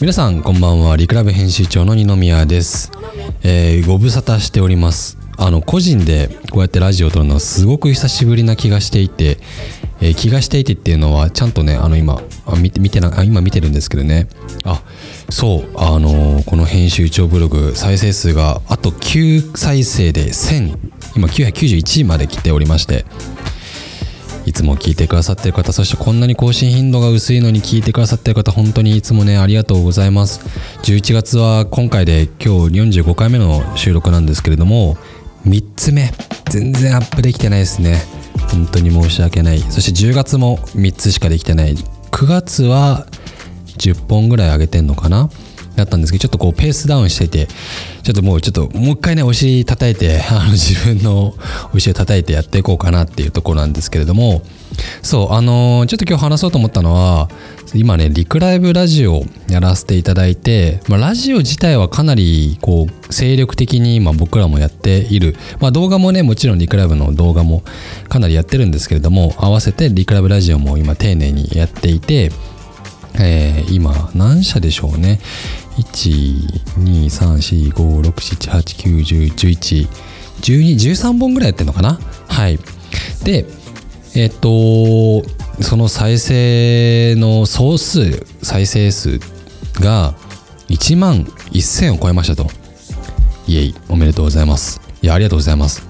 皆さんこんばんは。リクラブ編集長の二宮です、えーご無沙汰しております。あの個人でこうやってラジオを撮るのはすごく久しぶりな気がしていて、えー気がしていてっていうのはちゃんとねあの今あ見て見てなあ今見てるんですけどね。あそうあのーこの編集長ブログ再生数があと9再生で1000今991まで来ておりまして。いつも聞いてくださってる方そしてこんなに更新頻度が薄いのに聞いてくださってる方本当にいつもねありがとうございます。11月は今回で今日45回目の収録なんですけれども3つ目。全然アップできてないですね。本当に申し訳ない。そして10月も3つしかできてない。9月は10本ぐらい上げてんのかな。だったんですけどちょっとこうペースダウンしててちょっともうちょっともう一回ねお尻叩いてあの自分のお尻を叩いてやっていこうかなっていうところなんですけれども。そうあのーちょっと今日話そうと思ったのは今ねリクライブラジオやらせていただいて、まあ、ラジオ自体はかなりこう精力的に今僕らもやっている、まあ、動画もねもちろんリクライブの動画もかなりやってるんですけれども合わせてリクライブラジオも今丁寧にやっていてえー今何社でしょうね。12345678910111213本ぐらいやってるのかな？はい。でえっとその再生の総数再生数が1万1000を超えましたと。イエイ。おめでとうございます。いやありがとうございます。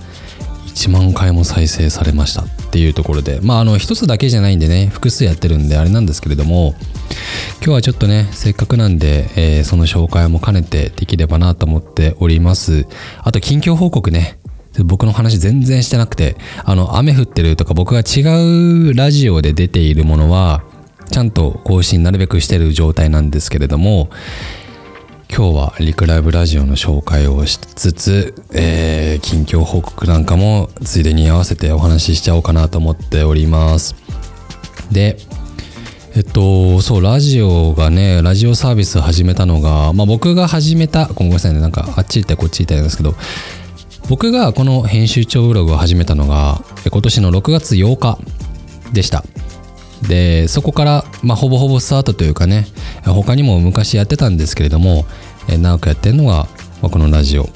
1万回も再生されましたっていうところでまああの一つだけじゃないんでね複数やってるんであれなんですけれども今日はちょっとねせっかくなんで、えーその紹介も兼ねてできればなと思っております。あと近況報告ね僕の話全然してなくてあの雨降ってるとか僕が違うラジオで出ているものはちゃんと更新なるべくしてる状態なんですけれども今日はリクライブラジオの紹介をしつつ、えー近況報告なんかもついでに合わせてお話ししちゃおうかなと思っております。でえっとそうラジオがねラジオサービス始めたのが、まあ、僕が始めたごめんなさいねなんかあっち行ったりこっち行ったりなんですけど僕がこの編集長ブログを始めたのが今年の6月8日でした。でそこから、まあ、ほぼほぼスタートというかね他にも昔やってたんですけれどもえ長くやってるのが、まこのラジオ。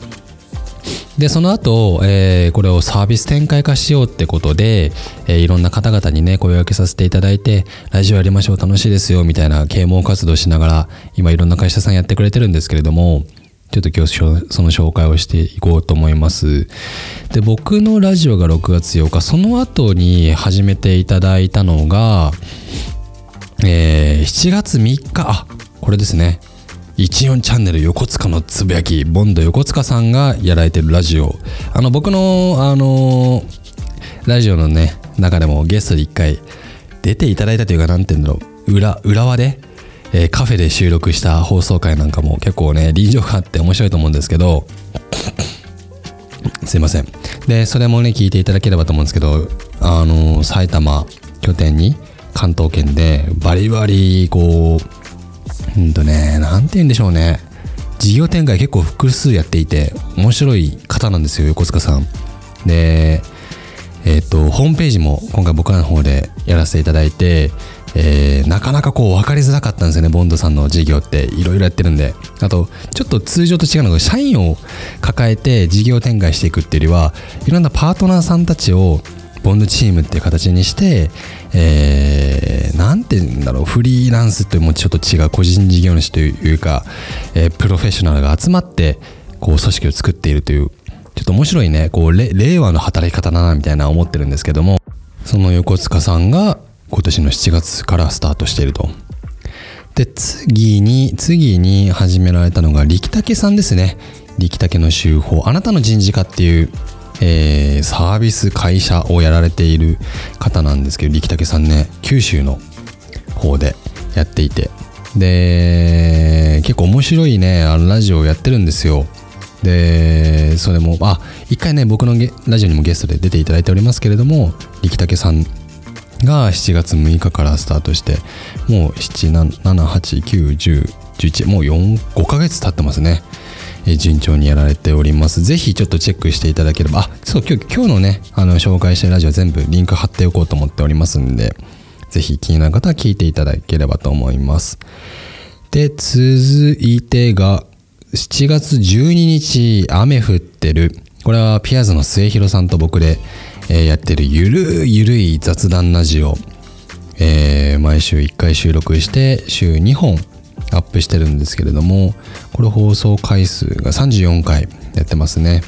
でその後、えーこれをサービス展開化しようってことで、えーいろんな方々にね声掛けさせていただいてラジオやりましょう楽しいですよみたいな啓蒙活動しながら今いろんな会社さんやってくれてるんですけれどもちょっと今日その紹介をしていこうと思います。で僕のラジオが6月8日その後に始めていただいたのがえー7月3日あこれですね。14チャンネル横塚のつぶやきボンド横塚さんがやられてるラジオ。あの僕のあのラジオのね中でもゲストで一回出ていただいたというかなんて言うんだろう。裏裏輪で、えーカフェで収録した放送回なんかも結構ね臨場感あって面白いと思うんですけどすいません。でそれもね聞いていただければと思うんですけどあの埼玉拠点に関東圏でバリバリこううんとねなんて言うんでしょうね。事業展開結構複数やっていて面白い方なんですよ横塚さん。でえっ、とホームページも今回僕らの方でやらせていただいて、えーなかなかこう分かりづらかったんですよねボンドさんの事業っていろいろやってるんで。あとちょっと通常と違うのが社員を抱えて事業展開していくっていうよりはいろんなパートナーさんたちをボンドチームっていう形にして、えーなんて言うんだろうフリーランスというもちょっと違う個人事業主というか、えープロフェッショナルが集まってこう組織を作っているというちょっと面白いねこう令和の働き方だなみたいな思ってるんですけども。その横塚さんが今年の7月からスタートしていると。で次に次に始められたのが力武さんですね。力武の手法。あなたの人事課っていう、えーサービス会社をやられている方なんですけど力武さんね九州の方でやっていて。で結構面白いねあのラジオをやってるんですよ。でそれもあ一回ね僕のラジオにもゲストで出ていただいておりますけれども力武さんが7月6日からスタートしてもう7891011もう45ヶ月経ってますね。順調にやられております。ぜひちょっとチェックしていただければ。あそう今日今日のねあの紹介してるラジオ全部リンク貼っておこうと思っておりますんでぜひ気になる方は聞いていただければと思います。で続いてが7月12日雨降ってる。これはピアーズの末広さんと僕で、えーやってるゆるゆるい雑談ラジオ、えー毎週1回収録して週2本アップしてるんですけれどもこれ放送回数が34回やってますね、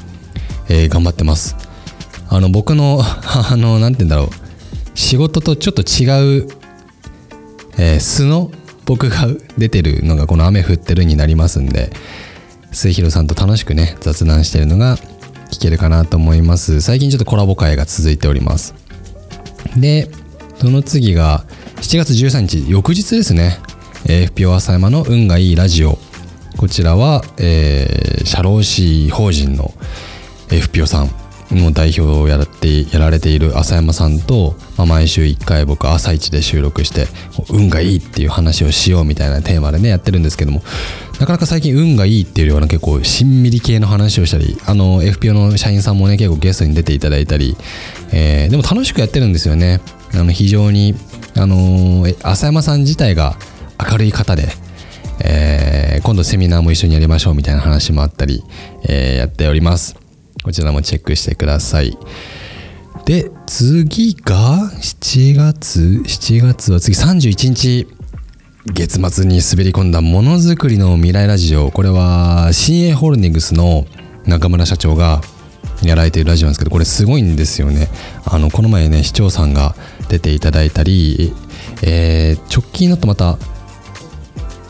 えー頑張ってます。あの僕の あのなんて言うんだろう。仕事とちょっと違う、え素の僕が出てるのがこの雨降ってるになりますんで末広さんと楽しくね雑談してるのが聞けるかなと思います。最近ちょっとコラボ会が続いております。でその次が7月13日翌日ですね、FPO 浅山の運がいいラジオ。こちらは、えー社労士法人の FPO さんの代表をやらってやられている浅山さんと、まあ、毎週1回僕朝一で収録して運がいいっていう話をしようみたいなテーマでねやってるんですけどもなかなか最近運がいいっていうような結構しんみり系の話をしたりあの FPO の社員さんもね結構ゲストに出ていただいたり、えーでも楽しくやってるんですよね。あの非常にあのー浅山さん自体が明るい方で、えー今度セミナーも一緒にやりましょうみたいな話もあったり、えーやっております。こちらもチェックしてください。で次が7月？7月は次31日。月末に滑り込んだものづくりの未来ラジオこれは CA ホールディングスの中村社長がやられているラジオなんですけどこれすごいんですよねあのこの前ね市長さんが出ていただいたり、えー直近だとまた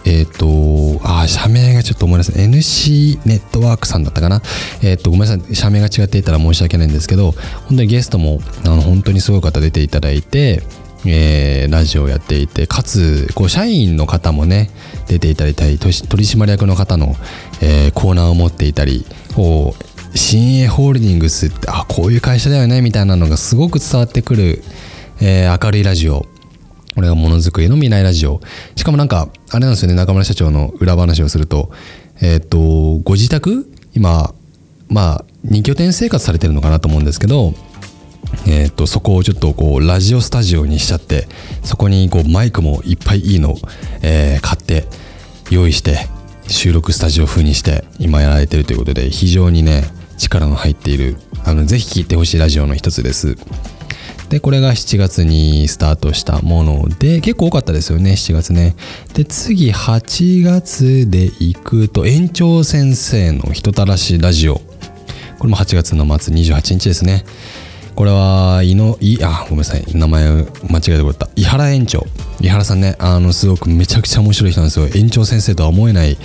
えっ、と、あ、社名がちょっと思い出せ。NC ネットワークさんだったかな。えっ、と、ごめんなさい。社名が違っていたら申し訳ないんですけど、本当にゲストも、あの、本当にすごい方出ていただいて、えーラジオをやっていて、かつ、こう、社員の方もね、出ていたり、取締役の方の、えーコーナーを持っていたり、こう、新鋭ホールディングスって、あ、こういう会社だよね、みたいなのがすごく伝わってくる、えー明るいラジオ。これがものづくりの未来ラジオ。しかもなんか、あれなんですよね、中村社長の裏話をすると、えっ、と、ご自宅？今、まあ、2拠点生活されてるのかなと思うんですけど、えっ、と、そこをちょっとこう、ラジオスタジオにしちゃって、そこにこう、マイクもいっぱいいいの、えー買って、用意して、収録スタジオ風にして、今やられてるということで、非常にね、力の入っている、あの、ぜひ聞いてほしいラジオの一つです。でこれが7月にスタートしたもの。で結構多かったですよね7月ね。で次8月で行くと園長先生の人たらしラジオ。これも8月の末28日ですね。これは井のいあごめんなさい。名前間違えてくれた。井原園長。井原さんねあのすごくめちゃくちゃ面白い人なんですよ。園長先生とは思えない、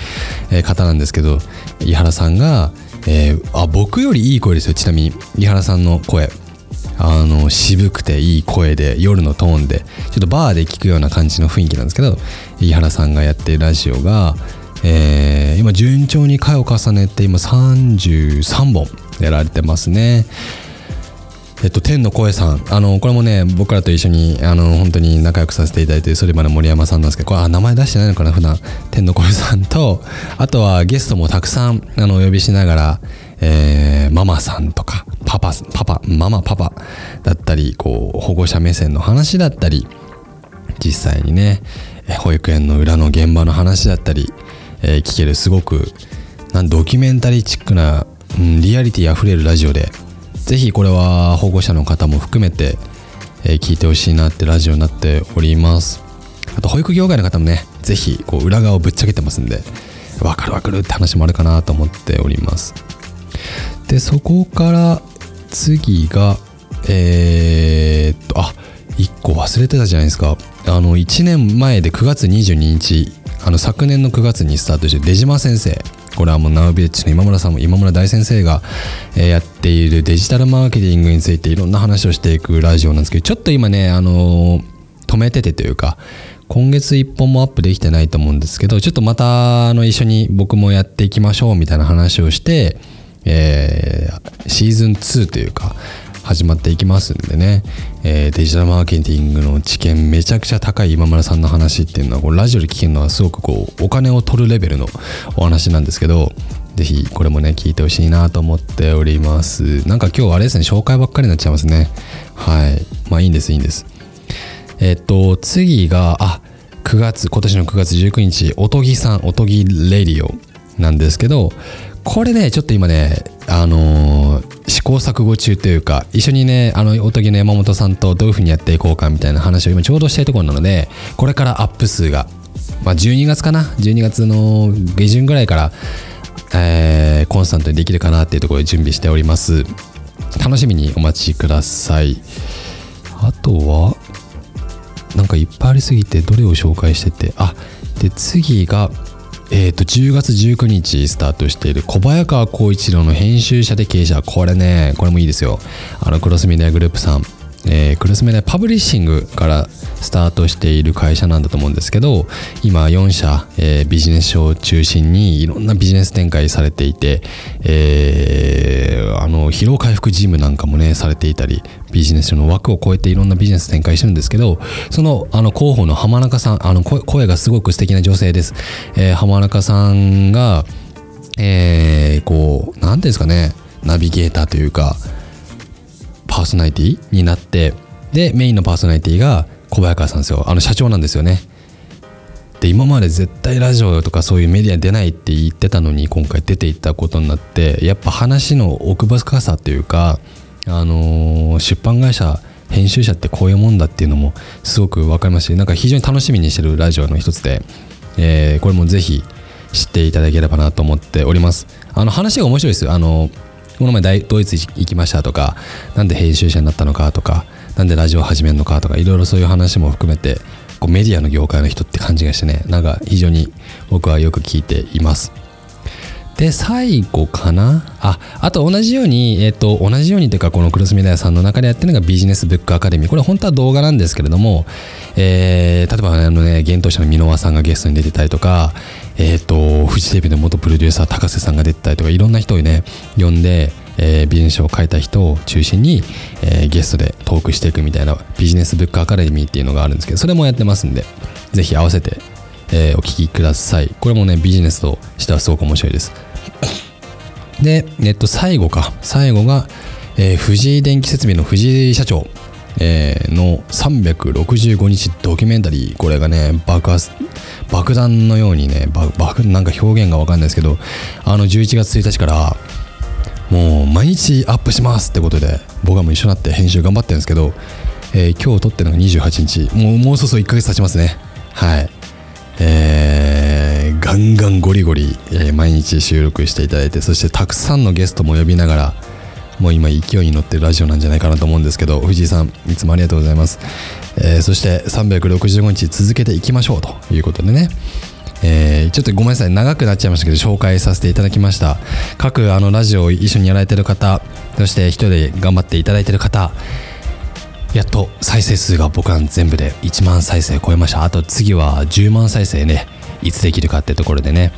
方なんですけど井原さんが、えーあ僕よりいい声ですよ。ちなみに井原さんの声。あの渋くていい声で夜のトーンでちょっとバーで聞くような感じの雰囲気なんですけど井原さんがやってるラジオが、えー今順調に回を重ねて今33本やられてますね。えっと、天の声さん。あのこれもね僕らと一緒にあの本当に仲良くさせていただいてるそれまで森山さんなんですけどこれあ名前出してないのかな普段。天の声さんとあとはゲストもたくさんあのお呼びしながら、えーママさんとかパパパパママパパだったりこう保護者目線の話だったり実際にね保育園の裏の現場の話だったり、えー聞けるすごくなんドキュメンタリーチックな、うん、リアリティあふれるラジオでぜひこれは保護者の方も含めて、えー聞いてほしいなってラジオになっております。あと保育業界の方もねぜひこう裏側をぶっちゃけてますんでわかるわかるって話もあるかなと思っております。でそこから次がえーっとあ1個忘れてたじゃないですか。あの1年前で9月22日あの昨年の9月にスタートして出島先生。これはもうナウビレッジの今村さんも今村大先生が、えやっているデジタルマーケティングについていろんな話をしていくラジオなんですけどちょっと今ねあの止めててというか今月1本もアップできてないと思うんですけどちょっとまたあの一緒に僕もやっていきましょうみたいな話をして、えーシーズン2というか始まっていきますんでね、えーデジタルマーケティングの知見めちゃくちゃ高い今村さんの話っていうのはこうラジオで聞けるのはすごくこうお金を取るレベルのお話なんですけどぜひこれもね聞いてほしいなと思っております。なんか今日あれですね紹介ばっかりになっちゃいますね。はい。まあいいんですいいんです。えっと次があ9 9月今年の9月19日おとぎさんおとぎレディオなんですけどこれねちょっと今ねあのー、試行錯誤中というか一緒にねあのおとぎの山本さんとどういうふうにやっていこうかみたいな話を今ちょうどしたいところなのでこれからアップ数がまあ12月かな？12月の下旬ぐらいからえー、コンスタントにできるかなっていうところで準備しております。楽しみにお待ちください。あとはなんかいっぱいありすぎてどれを紹介しててあで次がえーと、10月19日スタートしている小早川浩一郎の編集者で経営者。これねこれもいいですよ。あのクロスメディアグループさん。えー、クロスメディアパブリッシングからスタートしている会社なんだと思うんですけど今4社、えー、ビジネス書を中心にいろんなビジネス展開されていて、えー、あの疲労回復ジムなんかもねされていたりビジネス書の枠を超えていろんなビジネス展開してるんですけどそのあの広報の浜中さんあの声がすごく素敵な女性です、えー、浜中さんがえー、こう何ていうんですかねナビゲーターというかパーソナリティになってでメインのパーソナリティが小早川さんですよ。あの社長なんですよね。で今まで絶対ラジオとかそういうメディアに出ないって言ってたのに今回出ていったことになってやっぱ話の奥深さっていうかあのー、出版会社編集者ってこういうもんだっていうのもすごく分かりますしなんか非常に楽しみにしてるラジオの一つで、えー、これもぜひ知っていただければなと思っております。あの話が面白いですよ。あのこの前ドイツ行きましたとかなんで編集者になったのかとかなんでラジオ始めるのかとかいろいろそういう話も含めてこうメディアの業界の人って感じがしてねなんか非常に僕はよく聞いています。で最後かな？ああと同じように、えっ、ー、と同じようにというかこのクロスメディアさんの中でやってるのがビジネスブックアカデミー。これ本当は動画なんですけれども、えー、例えばあのね幻冬者の箕輪さんがゲストに出てたりとかえっ、ー、とフジテレビの元プロデューサー高瀬さんが出てたりとかいろんな人をね呼んでえー、ビジネス書を書いた人を中心に、えー、ゲストでトークしていくみたいなビジネスブックアカデミーっていうのがあるんですけどそれもやってますんでぜひ合わせて、えー、お聞きください。これもねビジネスとしてはすごく面白いです。で、えっと、最後か。最後が、えー、藤井電気設備の藤井社長。えー、の365日ドキュメンタリー。これがね爆発爆弾のようにね爆なんか表現が分かんないですけどあの11月1日からもう毎日アップしますってことで僕はもう一緒になって編集頑張ってるんですけど、えー、今日撮ってるのが28日。もうもうそろそろ1ヶ月経ちますね。はい。えー、ガンガンゴリゴリ、えー、毎日収録していただいてそしてたくさんのゲストも呼びながらもう今勢いに乗ってるラジオなんじゃないかなと思うんですけど藤井さんいつもありがとうございます、えー、そして365日続けていきましょうということでね。えー、ちょっとごめんなさい長くなっちゃいましたけど紹介させていただきました。各あのラジオを一緒にやられてる方そして一人で頑張っていただいてる方やっと再生数が僕は全部で1万再生超えました。あと次は10万再生ねいつできるかってところでね、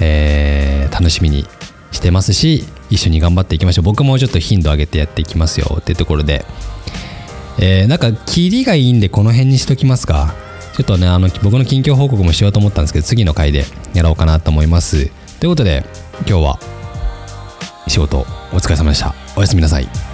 えー、楽しみにしてますし一緒に頑張っていきましょう。僕もちょっと頻度上げてやっていきますよ。ってところで、えー、なんか切りがいいんでこの辺にしときますか。ちょっとねあの僕の近況報告もしようと思ったんですけど次の回でやろうかなと思います。ということで今日は仕事お疲れ様でした。おやすみなさい。